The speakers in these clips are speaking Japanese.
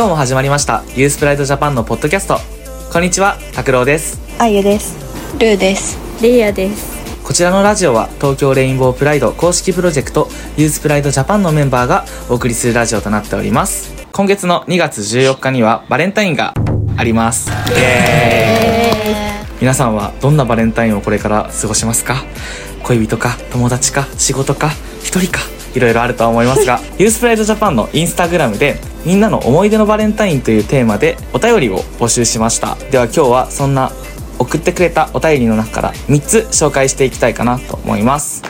今日も始まりましたユースプライドジャパンのポッドキャスト。こんにちは拓郎です。あゆです。ルーです。レイヤです。こちらのラジオは東京レインボープライド公式プロジェクトユースプライドジャパンのメンバーがお送りするラジオとなっております。今月の2月14日にはバレンタインがあります。イエーイ。皆さんはどんなバレンタインをこれから過ごしますか？恋人か友達か仕事か一人かいろいろあるとは思いますが ユースプライドジャパンのインスタグラムでみんなの思い出のバレンタインというテーマでお便りを募集しました。では今日はそんな送ってくれたお便りの中から3つ紹介していきたいかなと思います。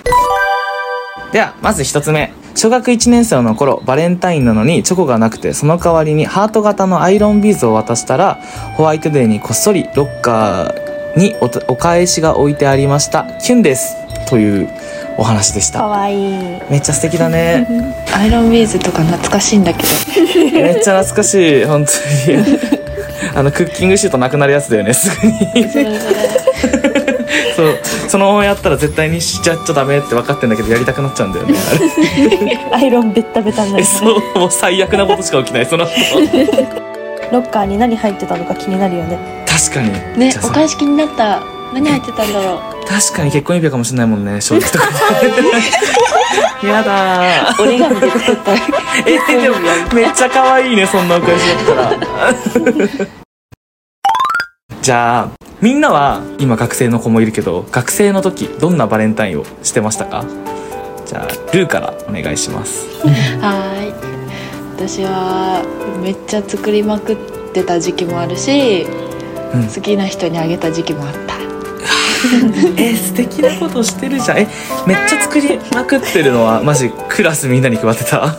ではまず1つ目。小学1年生の頃バレンタインなのにチョコがなくてその代わりにハート型のアイロンビーズを渡したらホワイトデーにこっそりロッカーにおお返しが置いてありました。キュンです。というお話でした。かわいい。めっちゃ素敵だね。アイロンビーズとか懐かしいんだけど。めっちゃ懐かしい。本当に。あのクッキングシートなくなるやつだよねすぐに。そう。そのままやったら絶対にしちゃっちゃダメって分かってんだけどやりたくなっちゃうんだよねあれ。アイロンベッタベタになえる。そう。もう最悪なことしか起きないその後。ロッカーに何入ってたのか気になるよね。確かに。ねお返し気になった。何入ってたんだろ確かに結婚指輪かもしれないもんね正直とかやだ折り紙で作ったえでもめっちゃ可愛いねそんなお返しだったら。じゃあみんなは今学生の子もいるけど学生の時どんなバレンタインをしてましたか？じゃあルーからお願いします。はーい。私はめっちゃ作りまくってた時期もあるし、うん。好きな人にあげた時期もあった え素敵なことしてるじゃん。えめっちゃ作りまくってるのはマジクラスみんなに配ってた？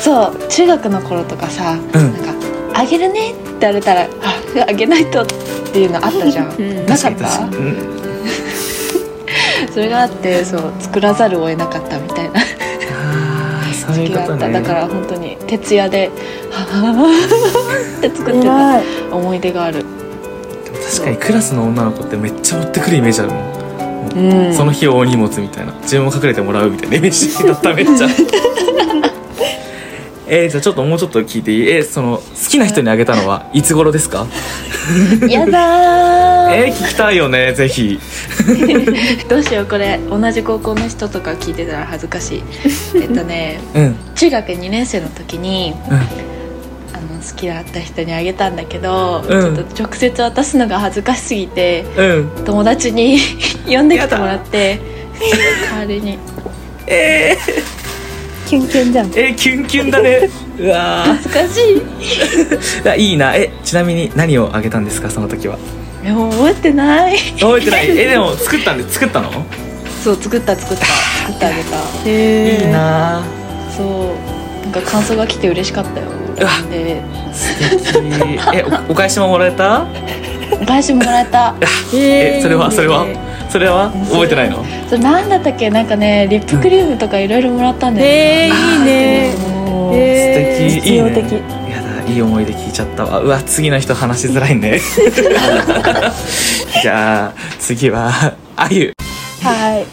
そう中学の頃とかさ、うん。なんか「あげるね」って言われたら「ああげないと」っていうのあったじゃん、ん。なかった？うん、それがあってそう作らざるを得なかったみたいな。そうがあった、ことねだから本当に徹夜で「はぁって作ってた思い出がある、確かにクラスの女の子ってめっちゃ持ってくるイメージあるもん。うん。その日大荷物みたいな。自分も隠れてもらうみたいなイメージだっためっちゃ。えー、じゃあちょっともうちょっと聞いていい？えーその好きな人にあげたのはいつ頃ですか？やだー。えー、聞きたいよねぜひ。どうしようこれ。同じ高校の人とか聞いてたら恥ずかしい。えっとねうん。中学2年生の時にうんあの好きだった人にあげたんだけど、うん。ちょっと直接渡すのが恥ずかしすぎてうん。友達に 呼んできてもらって代わりに。えキュンキュンじゃん。ー、えー、キュンキュンだね。うわ恥ずかしい。ーいやいいな。えちなみに何をあげたんですかその時は？でも覚えてない。覚えてない。えでも作ったんで作ったの？そう作った作った。作ってあげた。へいいなそうか感想が来て嬉しかったよ。うわ。で素敵。えお お返しももらえた？お返しもらえた。えそれは？それは？それは？覚えてないの？それなんだったっけ？なんかねリップクリームとかいろいろもらったんだよね、えー、いいね。素敵。いいね。いい思い出聞いちゃったわ。うわ次の人話しづらいね。じゃあ次はあゆ。はい。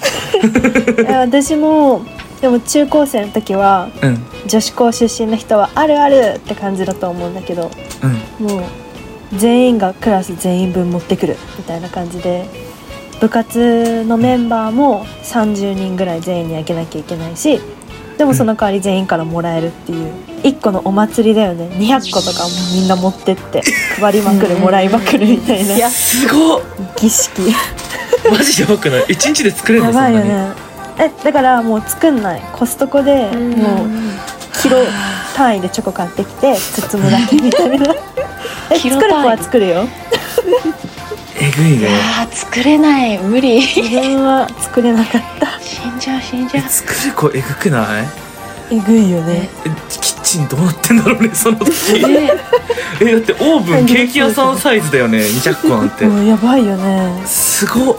私もでも中高生の時はうん。女子校出身の人はあるあるって感じだと思うんだけどうん。もう全員がクラス全員分持ってくるみたいな感じで部活のメンバーも30人ぐらい全員にあげなきゃいけないしでもその代わり全員からもらえるっていう1個のお祭りだよね。200個とかもみんな持ってって配りまくるもらいまくるみたいな。すごっ。儀式。マジやばくない？一日で作れるやのそんなに？ばいよねえだからもう作んない。コストコでうん。もうキロ単位でチョコ買ってきて包むだけみたいな。え作る子は作るよ。えぐいね。あー作れない。無理。自分は作れなかった。死んじゃう死んじゃう。え作る子えぐくない？えぐいよね。えキッチンどうなってんだろうねその時。ね え。だってオーブンケーキ屋さんサイズだよね200個なんて。もうやばいよね。すごっ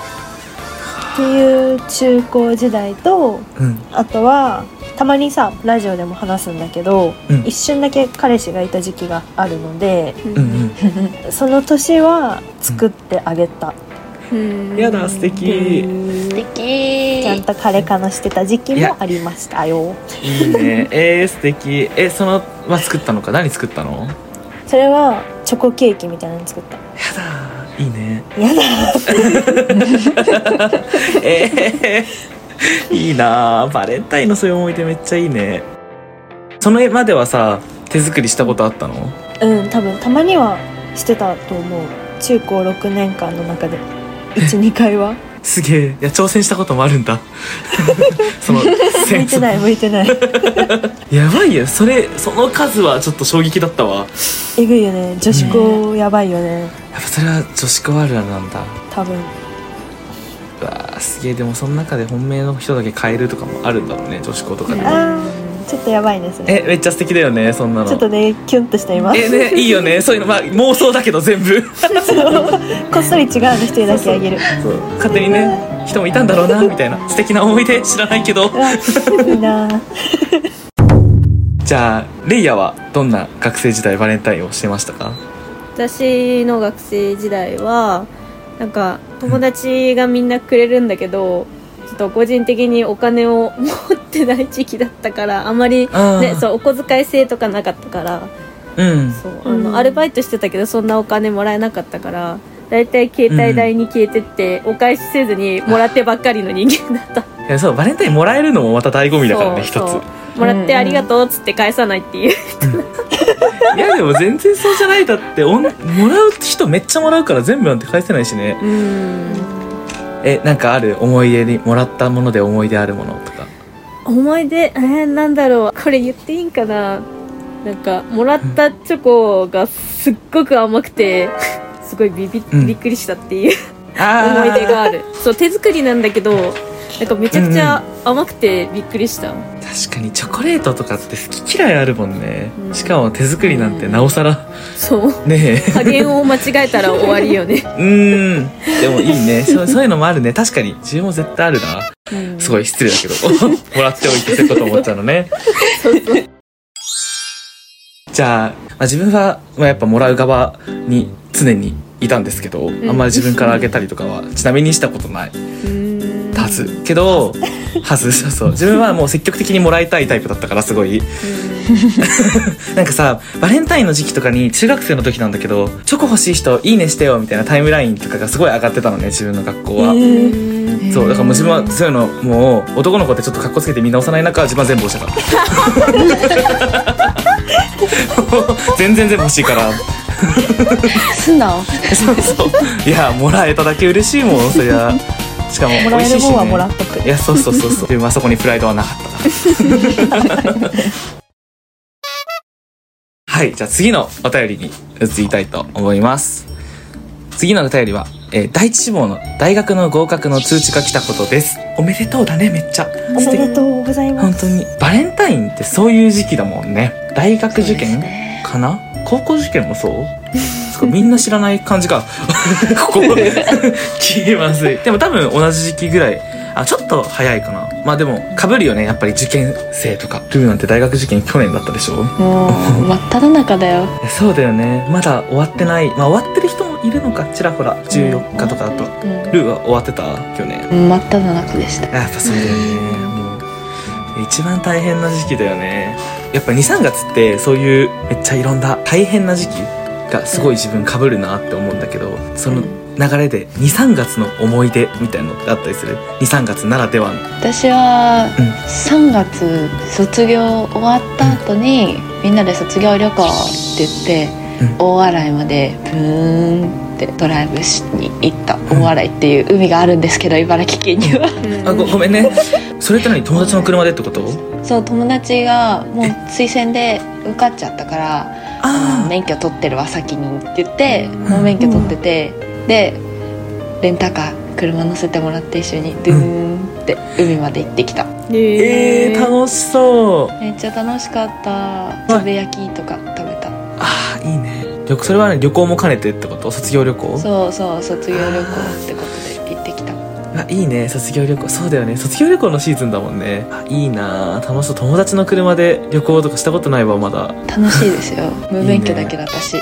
っていう中高時代とうん。あとはたまにさラジオでも話すんだけど、うん。一瞬だけ彼氏がいた時期があるのでうんうん。その年は作ってあげた、うん。やだ素敵。素敵。ちゃんと彼かのしてた時期もありましたよ。いいね。えー、素敵。えそのは作ったのか？何作ったの？それはチョコケーキみたいなの作った。やだいいね。やだ。えー、いいな。あバレンタインのそういう思い出めっちゃいいね。その絵まではさ手作りしたことあったの？うん多分。たまにはしてたと思う。中高6年間の中で。12回はすげえ。いや挑戦したこともあるんだ。その向いてない向いてない。やばいよ。それその数はちょっと衝撃だったわ。えぐいよね。女子校やばいよね。やっぱそれは女子校あるあるなんだ。多分。うわーすげえ。でもその中で本命の人だけ変えるとかもあるんだろうね女子校とかであーちょっとやばいですね。えめっちゃ素敵だよねそんなの。ちょっとねキュンとしています。えねいいよね。そういうのまあ妄想だけど全部。こっそり違うの一人だけあげる。そう。勝手にね人もいたんだろうなみたいな。素敵な思い出知らないけど。いいな。じゃあレイヤはどんな学生時代バレンタインをしてましたか？私の学生時代はなんか友達がみんなくれるんだけど、ちょっと個人的にお金を持ってない時期だったからあまりあーねそうお小遣い制とかなかったからうん。そうあの、うんアルバイトしてたけどそんなお金もらえなかったからだいたい携帯代に消えてって、お返しせずにもらってばっかりの人間だった。いやそうバレンタインもらえるのもまた醍醐味だからね一つ。そう。そうもらってありがとうっつって返さないっていう、いやでも全然そうじゃないだっておんもらう人めっちゃもらうから全部なんて返せないしね。うんえなんかある思い出にもらったもので思い出あるものとか？思い出？えー、なんだろう。これ言っていいんかな？なんかもらったチョコがすっごく甘くてすごいビビうん。びっくりしたっていうあ思い出がある。そう手作りなんだけどなんかめちゃくちゃ甘くてびっくりした、確かにチョコレートとかって好き嫌いあるもんね、うん。しかも手作りなんてなおさら。そう。ねえ。加減を間違えたら終わりよね、うーん。でもいいね。そうそういうのもあるね。確かに。自分も絶対あるな。うん。すごい失礼だけど。もらっておいてそういうこと思っちゃうのね。じゃあ、まあ、自分は、まあ、やっぱもらう側に常にいたんですけど、あんまり自分からあげたりとかはちなみにしたことない。うんはずけどはずそうそう。自分はもう積極的にもらいたいタイプだったからすごい。なんかさバレンタインの時期とかに中学生の時なんだけどチョコ欲しい人いいねしてよみたいなタイムラインとかがすごい上がってたのね自分の学校は、うんそうだからもう自分はそういうのもう男の子ってちょっと格好つけてみんな押さない中自分は全部押したから。全然全部欲しいから。素直。そうそう。いやもらえただけ嬉しいもんそりゃしかももらえ美味しいし、ね、るもんはもらっとく。いやそうそうそうそう。自分はそこにプライドはなかった。はいじゃあ次のお便りに移りたいと思います。次のお便りは、えー第一志望の大学の合格の通知が来たことです。おめでとうだねめっちゃ。おめでとうございます。本当に。バレンタインってそういう時期だもんね。大学受験かな、高校受験もそう？かみんな知らない感じか。ここ。消えまずい。でも多分同じ時期ぐらい。あちょっと早いかな。まあでも被るよね。やっぱり受験生とか。ルーなんて大学受験去年だったでしょ。もう 真っ只中だよ。えそうだよね。まだ終わってない。まあ終わってる人もいるのか。ちらほら。14日とかだと、ルーは終わってた？去年。真っ只中でした。やっぱそうだよね。一番大変な時期だよね。やっぱ23月ってそういうめっちゃいろんな大変な時期がすごい自分かぶるなって思うんだけどその流れで23月の思い出みたいなのってあったりする？23月ならではの。私はうん。3月卒業終わった後に、みんなで卒業旅行って言って、うん。大洗までブーンってドライブしに行った大洗っていう海があるんですけど茨城県には。あごごめんね。それって何？友達の車でってこと？そう友達がもう推薦で受かっちゃったからあ免許取ってるわ先にって言ってん。もう免許取ってて、でレンタカー車乗せてもらって一緒にドゥーンって海まで行ってきた、えー、楽しそう。めっちゃ楽しかった。つぶやきとか食べた。あーいいね。旅それはね旅行も兼ねてってこと？卒業旅行？そうそう卒業旅行っていいね卒業旅行。そうだよね。卒業旅行のシーズンだもんね。あいいな。あ楽しそう。友達の車で旅行とかしたことないわまだ。楽しいですよ。無免許だけど私。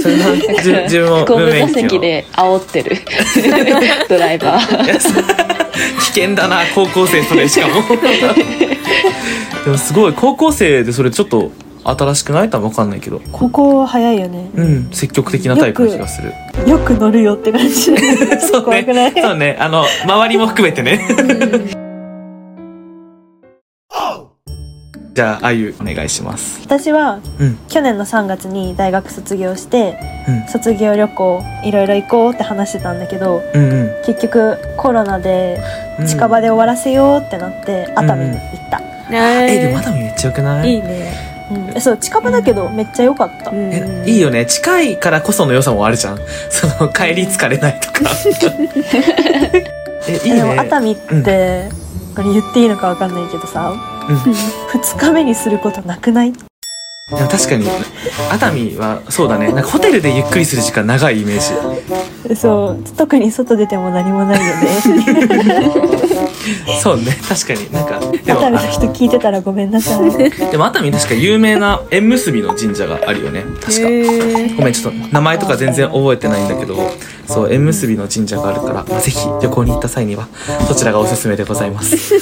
それはじ自分も後部座無免許席で煽ってる。ドライバー。危険だな高校生それしかも。でもすごい。高校生でそれちょっと新しくない？多分分かんないけど。ここ早いよね。うん積極的なタイプの気がする。よく乗るよって感じ。そう怖くない？ねそうね。あの周りも含めてね。じゃああゆお願いします。私はうん。去年の3月に大学卒業してうん。卒業旅行いろいろ行こうって話してたんだけどうんうん。結局コロナでうん。近場で終わらせようってなって熱海に行った、えでもえ熱海めっちゃよくない？いいねうん。そう近場だけどめっちゃ良かった、えいいよね。近いからこその良さもあるじゃん。その帰り疲れないとか。えいいでもね熱海って、これ言っていいのかわかんないけどさ、うん。2日目にすることなくない？でも確かに。熱海はそうだね。なんかホテルでゆっくりする時間長いイメージ。そう。特に外出ても何もないよね そうね確かに。なんかでも熱海の人聞いてたらごめんなさい。あでも熱海確か有名な縁結びの神社があるよね。確か。へごめんちょっと名前とか全然覚えてないんだけどそう縁結びの神社があるから、まあ、ぜひ旅行に行った際にはそちらがおすすめでございます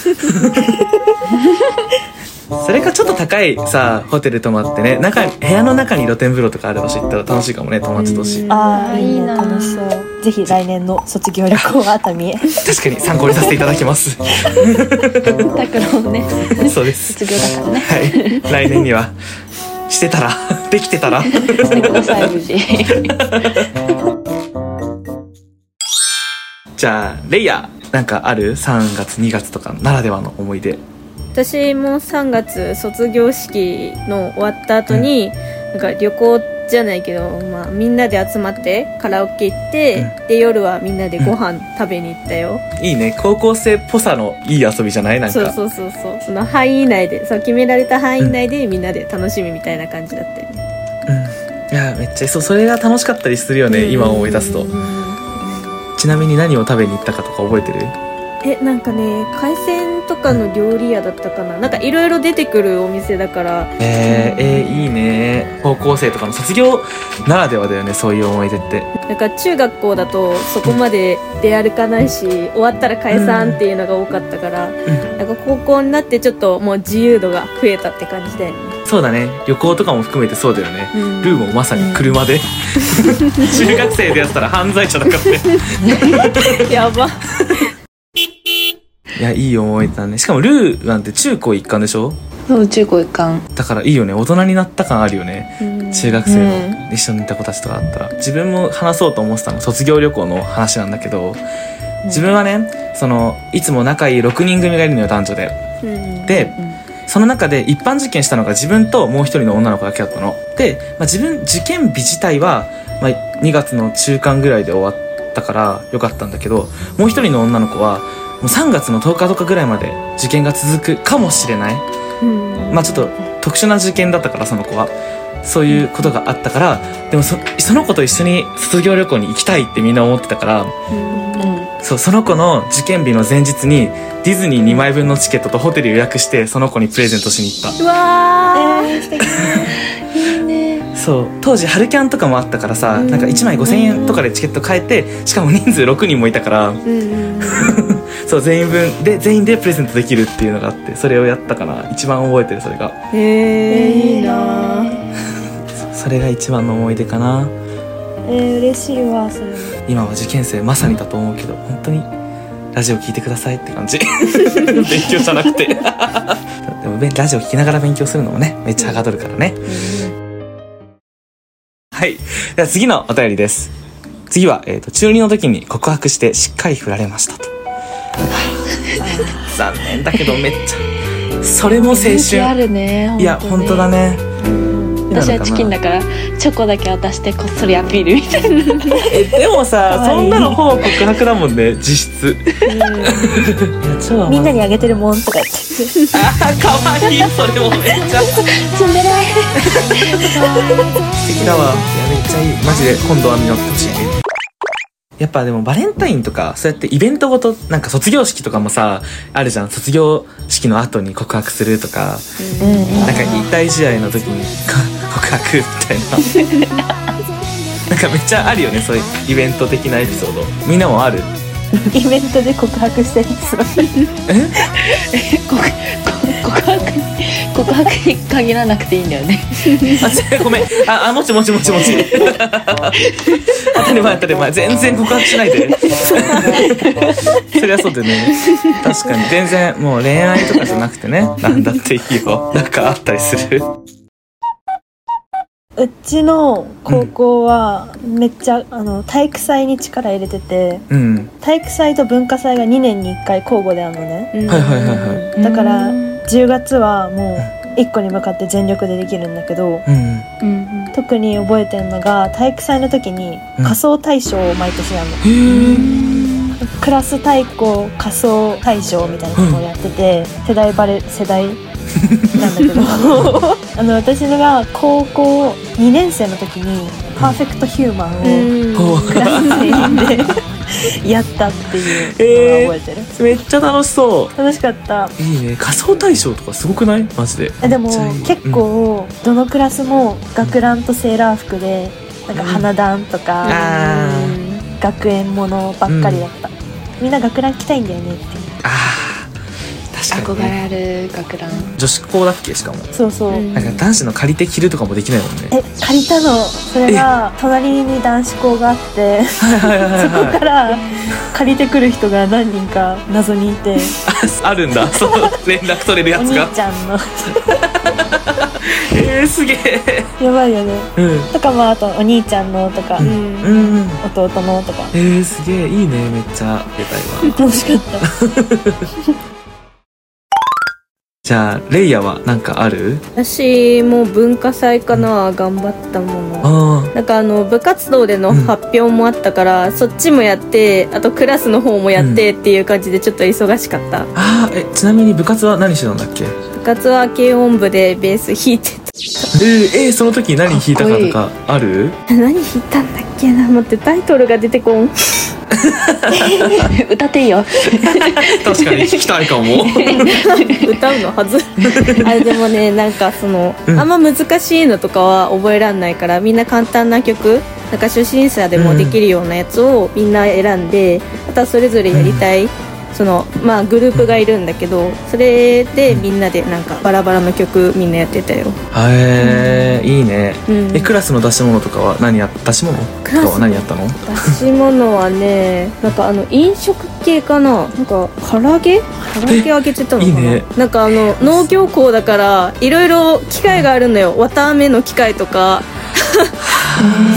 それかちょっと高いさホテル泊まってね中に部屋の中に露天風呂とかある場所行ったら楽しいかもね友達同士。ああいいな楽しそう。ぜひ来年の卒業旅行は熱海。へ確かに参考にさせていただきます。タクロもねそうです。卒業だからね。はい。来年には。してたら。できてたら。してください無事じゃあレイヤーなんかある？3月2月とかならではの思い出私も3月卒業式の終わった後に、なんか旅行じゃないけど、まあ、みんなで集まってカラオケ行って、で夜はみんなでご飯食べに行ったよ、いいね。高校生っぽさのいい遊びじゃない？なんか。そうそうそうそう。その範囲内でそう決められた範囲内でみんなで楽しみみたいな感じだったよね、うん、いやめっちゃそうそれが楽しかったりするよね、今思い出すと。ちなみに何を食べに行ったかとか覚えてる？えなんかね海鮮とかの料理屋だったかな？なんかいろいろ出てくるお店だから。えー、えーいいね。高校生とかの卒業ならではだよねそういう思い出って。なんか中学校だとそこまで出歩かないし終わったら解散っていうのが多かったから、なんか高校になってちょっともう自由度が増えたって感じだよね。そうだね。旅行とかも含めてそうだよね、うん。ルーもまさに車で、中学生でやったら犯罪者だからね。やばいやいい思い出だね。しかもルーなんて中高一貫でしょ？そう中高一貫。だからいいよね。大人になった感あるよね。うん。中学生の一緒にいた子たちとかだったら。自分も話そうと思ってたの。卒業旅行の話なんだけど。自分はねそのいつも仲いい6人組がいるのよ男女で。うん。でその中で一般受験したのが自分ともう一人の女の子だけだったの。で、まあ、自分受験日自体は、まあ、2月の中間ぐらいで終わったからよかったんだけどもう一人の女の子はもう3月の10日とかぐらいまで受験が続くかもしれない。うん。まあちょっと特殊な受験だったからその子は。そういうことがあったからでもそその子と一緒に卒業旅行に行きたいってみんな思ってたからうん。そうその子の受験日の前日にディズニー2枚分のチケットとホテル予約してその子にプレゼントしに行っうわー、えー、そう。当時春キャンとかもあったからさなんか1枚5000円とかでチケット買えてしかも人数6人もいたから。うんうん そう全員分で全員でプレゼントできるっていうのがあってそれをやったかな。一番覚えてるそれが。へえいいな。それが一番の思い出かな。えー、嬉しいわそれ。今は受験生まさにだと思うけど本当にラジオ聞いてくださいって感じ。勉強じゃなくて。でもべラジオ聞きながら勉強するのもねめっちゃはかどるからね、はい。では次のお便りです。次は、えー、と中2の時に告白してしっかり振られましたと 残念だけどめっちゃそれも青人気あ春るねいや本当だね。私はチキンだからチョコだけ渡してこっそりアピールみたいな。えでもさそんなのほぼ告白だもんね実質。みん。なにあげてるもんとか言ってあーかわいい。それもめっちゃ。素ツンデレ敵だわ。いやめっちゃいい。マジで今度は実ってほしいねやっぱでもバレンタインとかそうやってイベントごとなんか卒業式とかもさあるじゃん。卒業式の後に告白するとか。なんか引退試合の時にか 告白みたいな。なんかめっちゃあるよねそういうイベント的なエピソード。みんなもある？イベントで告白してる人告告白に 告白に限らなくていいんだよね。あちごめん。ああもちもちもちもち 当たり前当たり前。全然告白しないで。そりゃそうだよね。確かに。全然もう恋愛とかじゃなくてね。なんだっていいよ。なんかあったりする。うちの高校はめっちゃ、あの体育祭に力入れててうん。体育祭と文化祭が2年に1回交互であるのね。うんはいはいはい。はだから10月はもう1個に向かって全力でできるんだけどうんうん。特に覚えてるのが体育祭の時にうん。仮装大賞を毎年やるの、へえクラス対抗仮装大賞みたいなことをやってて、世代バレ世代なんだけど。あの私のが高校2年生の時にパーフェクトヒューマンをクラス全員で やったっていうのが覚えてる、めっちゃ楽しそ楽しかった。ういいね。仮装大賞とかすごくない？マジで。えでも結構どのクラスも学ランとセーラー服でなんか花壇とか、あ学園ものばっかりだった、みんな学ラン着たいんだよねってあー。確かに、憧れね、ある学ラン女子校だっけしかも。そうそう、うん。なんか男子の借りて着るとかもできないもんね。え借りたの？それが隣に男子校があって。はいはいはいそこはい。から借りてくる人が何人か謎にいて。あるんだ。その連絡取れるやお兄つがちゃんの。えー、すげえ。やばいよね。うん。とかまああとお兄ちゃんのとか、うんうん。弟のとか。えー、すげえ。いいねめっちゃ。出たいわ。楽しかったじゃあレイヤはなんかある？私も文化祭かな頑張ったもの。あなんかあの部活動での発表もあったから、そっちもやってあとクラスの方もやってっていう感じでちょっと忙しかった、ーあーえちなみに部活は何してたんだっけ？部活は軽音部でベース弾いてえー、えーその時何弾いたかとかある？た 何弾いたんだっけな？待ってタイトルが出てこん 歌っていいよ。確かに弾きたいかも。歌うのはず。あれでもねなんかその、うん。あんま難しいのとかは覚えらんないからみんな簡単な曲なんか初心者でもできるようなやつをみんな選んで、あとはそれぞれやりたい、そのまあグループがいるんだけどそれでみんなでなんかバラバラの曲みんなやってたよ、へえいいね。うん、えクラスの出し物とかは何や出し物？は何やったの？出し物はねなんかあの飲食系かな？なんか唐揚げ？唐揚げあげてたのかな？いいね。なんかあの農業校だからいろいろ機械があるのよ。綿あめの機械とか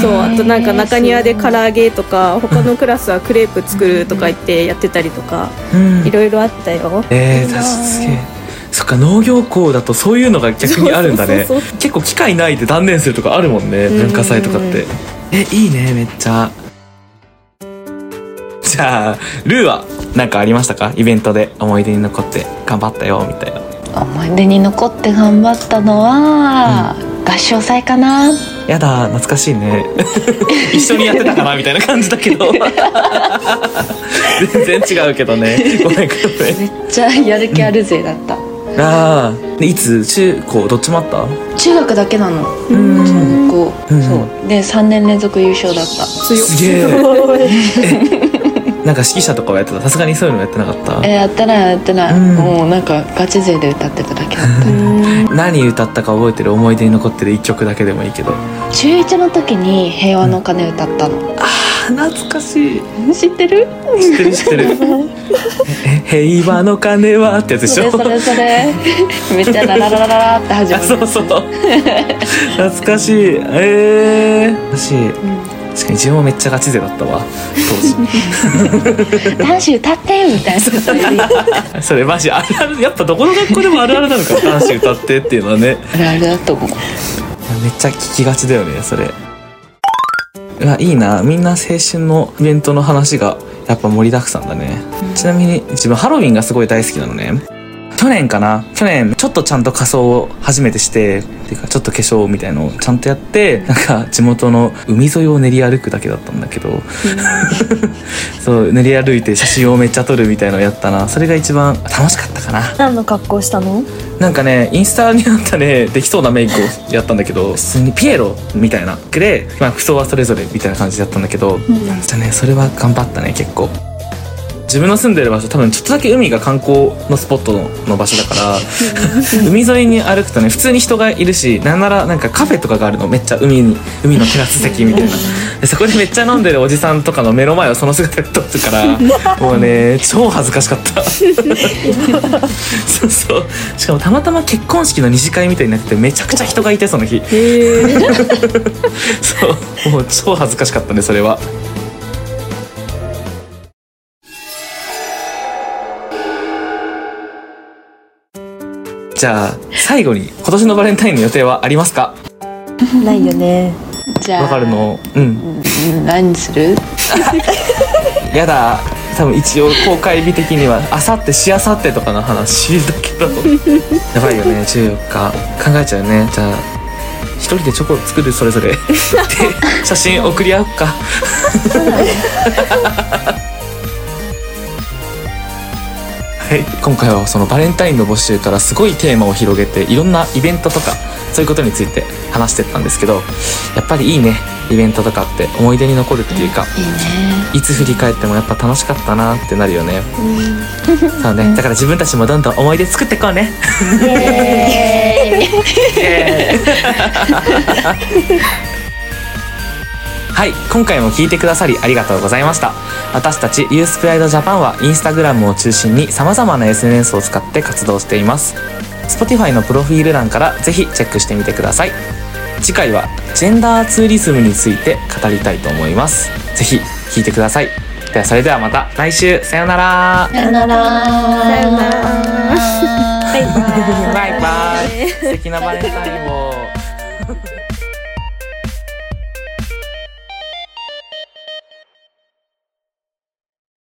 そうあとなんか中庭で唐揚げとか他のクラスはクレープ作るとか言ってやってたりとかうん。いろいろあったよ。えー、確かすげえそっか農業校だとそういうのが逆にあるんだね。そうそうそう結構機会ないで断念するとかあるもんねうん。文化祭とかって。えいいねめっちゃ。じゃあルーは何かありましたか？イベントで思い出に残って頑張ったよみたいな。思い出に残って頑張ったのは、合唱祭かな？やだ懐かしいね。一緒にやってたかなみたいな感じだけど。全然違うけどね。ごめんごめん。めっちゃやる気あるぜだった、ああでいつ中高どっちもあった？中学だけなの。うん。中高、うん。そう。で3年連続優勝だった。すげえなんか指揮者とかはやってた。さすがにそういうのやってなかった？えやってないやってない、うん。もうなんかガチ勢で歌ってただけだった。何歌ったか覚えてる思い出に残ってる一曲だけでもいいけど。中1の時に平和の鐘歌ったの、あ懐かしい。知ってる？知ってる知ってる。え平和の鐘はってやつでしょ？それそれそれ。めっちゃラララララって始まあるそうそう。懐かしい。えー、懐かしい、確かに自分もめっちゃガチ勢だったわ当男子歌ってみたいな時それマジあるあるやっぱどこの学校でもあるあるなのか男子歌ってっていうのはね。あるあるだと思う。めっちゃ聞きがちだよねそれ。うわいいな。みんな青春のイベントの話がやっぱ盛りだくさんだね、ちなみに自分ハロウィンがすごい大好きなのね去年かな？去年ちょっとちゃんと仮装を初めてしてっていうかちょっと化粧みたいのをちゃんとやってなんか地元の海沿いを練り歩くだけだったんだけど。そう練り歩いて写真をめっちゃ撮るみたいのをやったな。それが一番楽しかったかな。何の格好したの？なんかねインスタにあったねできそうなメイクをやったんだけど普通にピエロみたいなで、まあ、服装はそれぞれみたいな感じだったんだけど、じゃあねそれは頑張ったね結構自分の住んでる場所多分ちょっとだけ海が観光のスポットのの場所だから海沿いに歩くとね普通に人がいるしなんならなんかカフェとかがあるのめっちゃ海に海のテラス席みたいな。でそこでめっちゃ飲んでるおじさんとかの目の前をその姿で撮ってるからもうね超恥ずかしかった。そうそう。しかもたまたま結婚式の二次会みたいになっててめちゃくちゃ人がいてその日。そう。もう超恥ずかしかったねそれはじゃあ最後に今年のバレンタインの予定はありますか？ないよね。じゃあわかるの？うん。うん何する？やだ。多分一応公開日的にはあさってしあさってとかの話だけど。やばいよね14日。考えちゃうね。じゃあ一人でチョコ作るそれぞれ。で写真送り合おうか。はい、今回はそのバレンタインの募集からすごいテーマを広げていろんなイベントとかそういうことについて話してったんですけどやっぱりいいねイベントとかって思い出に残るっていうか、いいねいつ振り返ってもやっぱ楽しかったなってなるよね。そうね。だから自分たちもどんどん思い出作っていこうね。はい、今回も聞いてくださりありがとうございました。私たちユースプライドジャパンはインスタグラムを中心に様々な SNS を使って活動しています。Spotify のプロフィール欄からぜひチェックしてみてください。次回はジェンダーツーリズムについて語りたいと思います。ぜひ聞いてください。ではそれではまた来週さようなら。さよならさよなら バイバ イ。素敵なバレンタインを。